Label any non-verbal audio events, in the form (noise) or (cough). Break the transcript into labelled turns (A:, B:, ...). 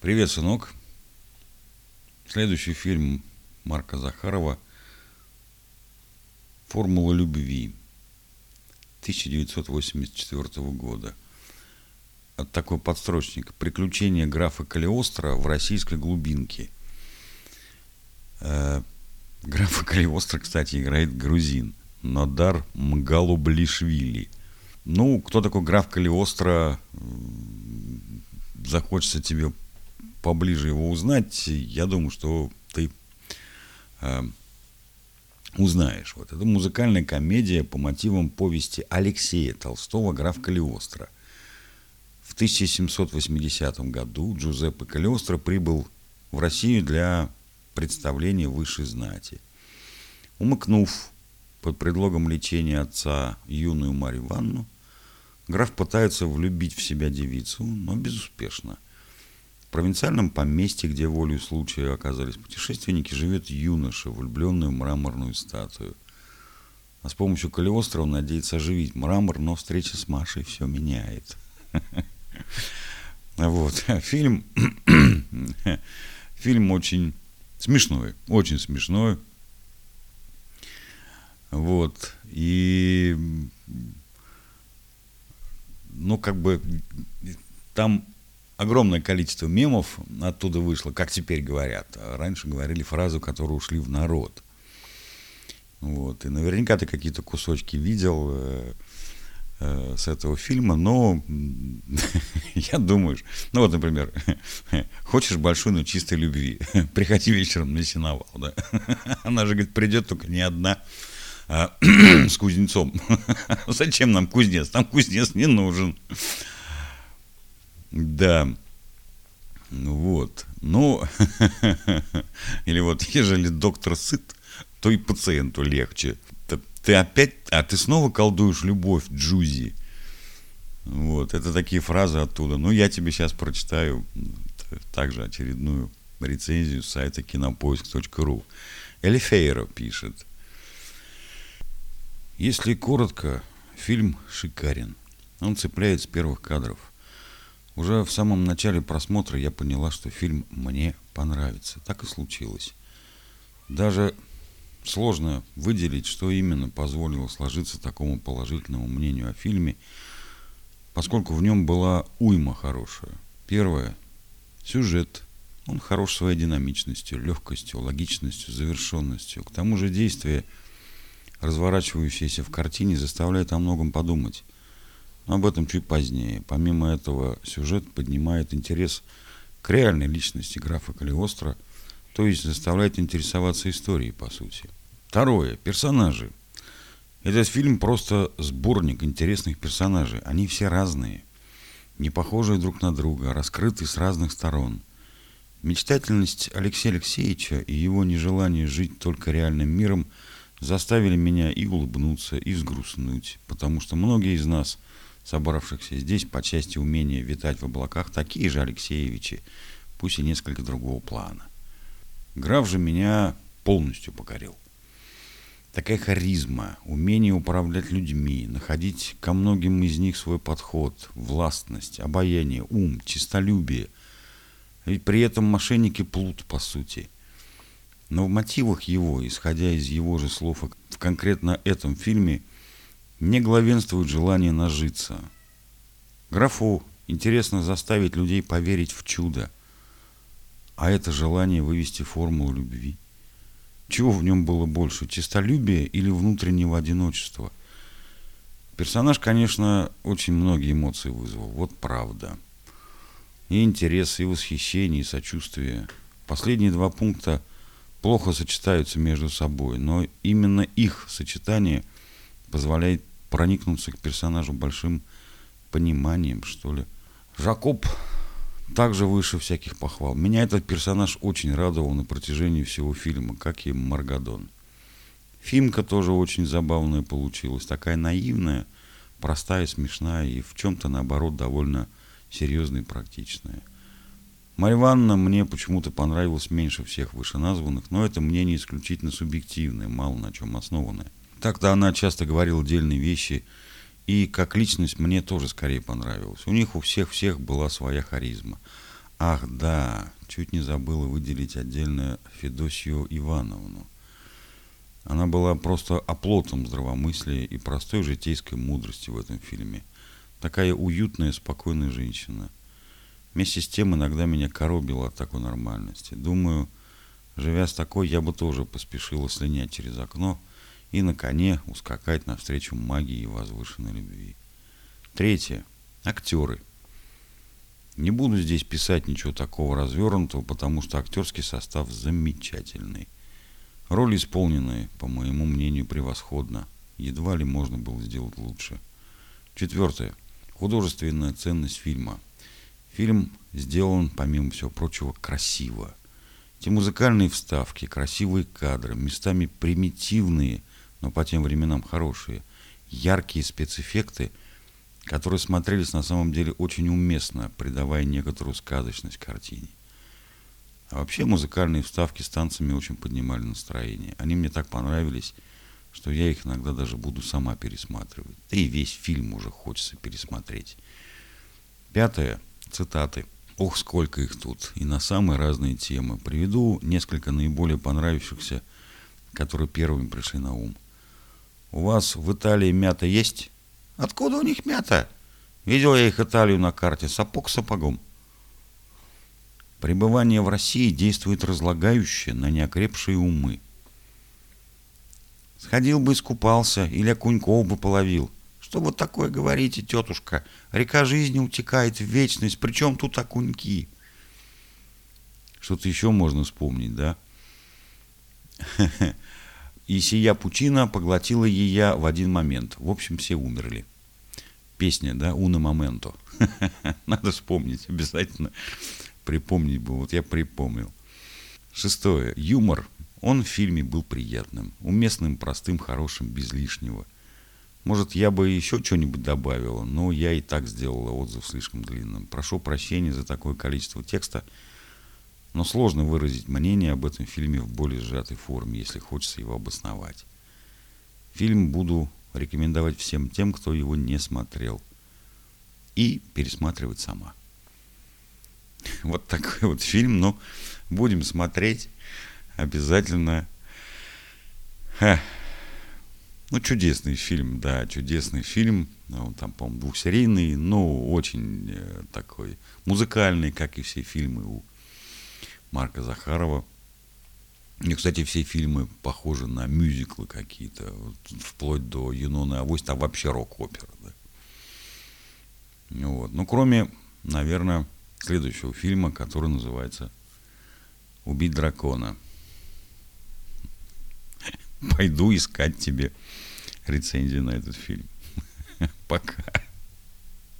A: Привет, сынок. Следующий фильм Марка Захарова «Формула любви» 1984 года. От такой подстрочник «Приключения графа Калиостро в российской глубинке». Э, графа Калиостро, кстати, играет грузин Надар Мгалублишвили. Ну, кто такой граф Калиостро, захочется тебе поближе его узнать, я думаю, что ты э, узнаешь. Вот это музыкальная комедия по мотивам повести Алексея Толстого «Граф Калиостро». В 1780 году Джузеппе Калиостро прибыл в Россию для представления высшей знати. Умыкнув под предлогом лечения отца юную Марью Ивановну, граф пытается влюбить в себя девицу, но безуспешно – в провинциальном поместье, где волю случая оказались путешественники, живет юноша, влюбленный в мраморную статую. А с помощью Калиостро он надеется оживить мрамор, но встреча с Машей все меняет. (laughs) Вот. Фильм, (clears throat) фильм очень смешной, очень смешной. Вот. И, ну, как бы, там огромное количество мемов оттуда вышло, как теперь говорят. Раньше говорили фразу, которые ушли в народ. Вот. И наверняка ты какие-то кусочки видел э, э, с этого фильма, но (laughs) я думаю, ну вот, например, (laughs) хочешь большой, но чистой любви, (laughs) приходи вечером на сеновал, да? Она же, говорит, придет только не одна, а (clears throat) с кузнецом. Зачем нам кузнец? Там кузнец не нужен. Да. Ну вот. Ну, (laughs) или вот, ежели доктор сыт, то и пациенту легче. Ты опять, а ты снова колдуешь любовь, Джузи. Вот, это такие фразы оттуда. Ну, я тебе сейчас прочитаю также очередную рецензию с сайта кинопоиск.ру. Элифейро пишет. Если коротко, фильм шикарен. Он цепляет с первых кадров. Уже в самом начале просмотра я поняла, что фильм мне понравится. Так и случилось. Даже сложно выделить, что именно позволило сложиться такому положительному мнению о фильме, поскольку в нем была уйма хорошая. Первое – сюжет. Он хорош своей динамичностью, легкостью, логичностью, завершенностью. К тому же действие, разворачивающееся в картине, заставляет о многом подумать. Но об этом чуть позднее. Помимо этого, сюжет поднимает интерес к реальной личности графа Калиостро, то есть заставляет интересоваться историей, по сути. Второе. Персонажи. Этот фильм просто сборник интересных персонажей. Они все разные, не похожие друг на друга, раскрыты с разных сторон. Мечтательность Алексея Алексеевича и его нежелание жить только реальным миром заставили меня и улыбнуться, и взгрустнуть, потому что многие из нас – собравшихся здесь по части умения витать в облаках, такие же Алексеевичи, пусть и несколько другого плана. Граф же меня полностью покорил. Такая харизма, умение управлять людьми, находить ко многим из них свой подход, властность, обаяние, ум, честолюбие. Ведь при этом мошенники плут, по сути. Но в мотивах его, исходя из его же слов в конкретно этом фильме, не главенствует желание нажиться. Графу интересно заставить людей поверить в чудо, а это желание вывести формулу любви. Чего в нем было больше, честолюбия или внутреннего одиночества? Персонаж, конечно, очень многие эмоции вызвал, вот правда. И интерес, и восхищение, и сочувствие. Последние два пункта плохо сочетаются между собой, но именно их сочетание позволяет проникнуться к персонажу большим пониманием, что ли. Жакоб также выше всяких похвал. Меня этот персонаж очень радовал на протяжении всего фильма, как и Маргадон. Фильмка тоже очень забавная получилась, такая наивная, простая, смешная и в чем-то, наоборот, довольно серьезная и практичная. Марья мне почему-то понравилась меньше всех вышеназванных, но это мнение исключительно субъективное, мало на чем основанное. Так-то она часто говорила дельные вещи, и как личность мне тоже скорее понравилась. У них у всех-всех была своя харизма. Ах, да, чуть не забыла выделить отдельно Федосию Ивановну. Она была просто оплотом здравомыслия и простой житейской мудрости в этом фильме. Такая уютная, спокойная женщина. Вместе с тем иногда меня коробило от такой нормальности. Думаю, живя с такой, я бы тоже поспешила слинять через окно и на коне ускакать навстречу магии и возвышенной любви. Третье. Актеры. Не буду здесь писать ничего такого развернутого, потому что актерский состав замечательный. Роли исполнены, по моему мнению, превосходно. Едва ли можно было сделать лучше. Четвертое. Художественная ценность фильма. Фильм сделан, помимо всего прочего, красиво. Те музыкальные вставки, красивые кадры, местами примитивные, но по тем временам хорошие, яркие спецэффекты – которые смотрелись на самом деле очень уместно, придавая некоторую сказочность картине. А вообще музыкальные вставки с танцами очень поднимали настроение. Они мне так понравились, что я их иногда даже буду сама пересматривать. Да и весь фильм уже хочется пересмотреть. Пятое. Цитаты. Ох, сколько их тут. И на самые разные темы. Приведу несколько наиболее понравившихся, которые первыми пришли на ум. У вас в Италии мята есть? Откуда у них мята? Видел я их Италию на карте, сапог сапогом. Пребывание в России действует разлагающе на неокрепшие умы. Сходил бы искупался или окуньков бы половил. Что вы такое говорите, тетушка? Река жизни утекает в вечность, причем тут окуньки? Что-то еще можно вспомнить, да? (laughs) И сия пучина поглотила ее в один момент. В общем, все умерли песня, да, «Уна моменто». (laughs) Надо вспомнить обязательно. Припомнить бы. Вот я припомнил. Шестое. Юмор. Он в фильме был приятным, уместным, простым, хорошим, без лишнего. Может, я бы еще что-нибудь добавила, но я и так сделала отзыв слишком длинным. Прошу прощения за такое количество текста, но сложно выразить мнение об этом фильме в более сжатой форме, если хочется его обосновать. Фильм буду рекомендовать всем тем, кто его не смотрел. И пересматривать сама. (laughs) Вот такой вот фильм, но будем смотреть обязательно. Ха. Ну, чудесный фильм, да, чудесный фильм. Он там, по-моему, двухсерийный, но очень э, такой музыкальный, как и все фильмы у Марка Захарова. И, кстати, все фильмы похожи на мюзиклы какие-то, вот, вплоть до Юнона и Авось, там вообще рок-опера. Да? Вот. Ну, кроме, наверное, следующего фильма, который называется «Убить дракона». (laughs) Пойду искать тебе рецензию на этот фильм. (laughs) Пока.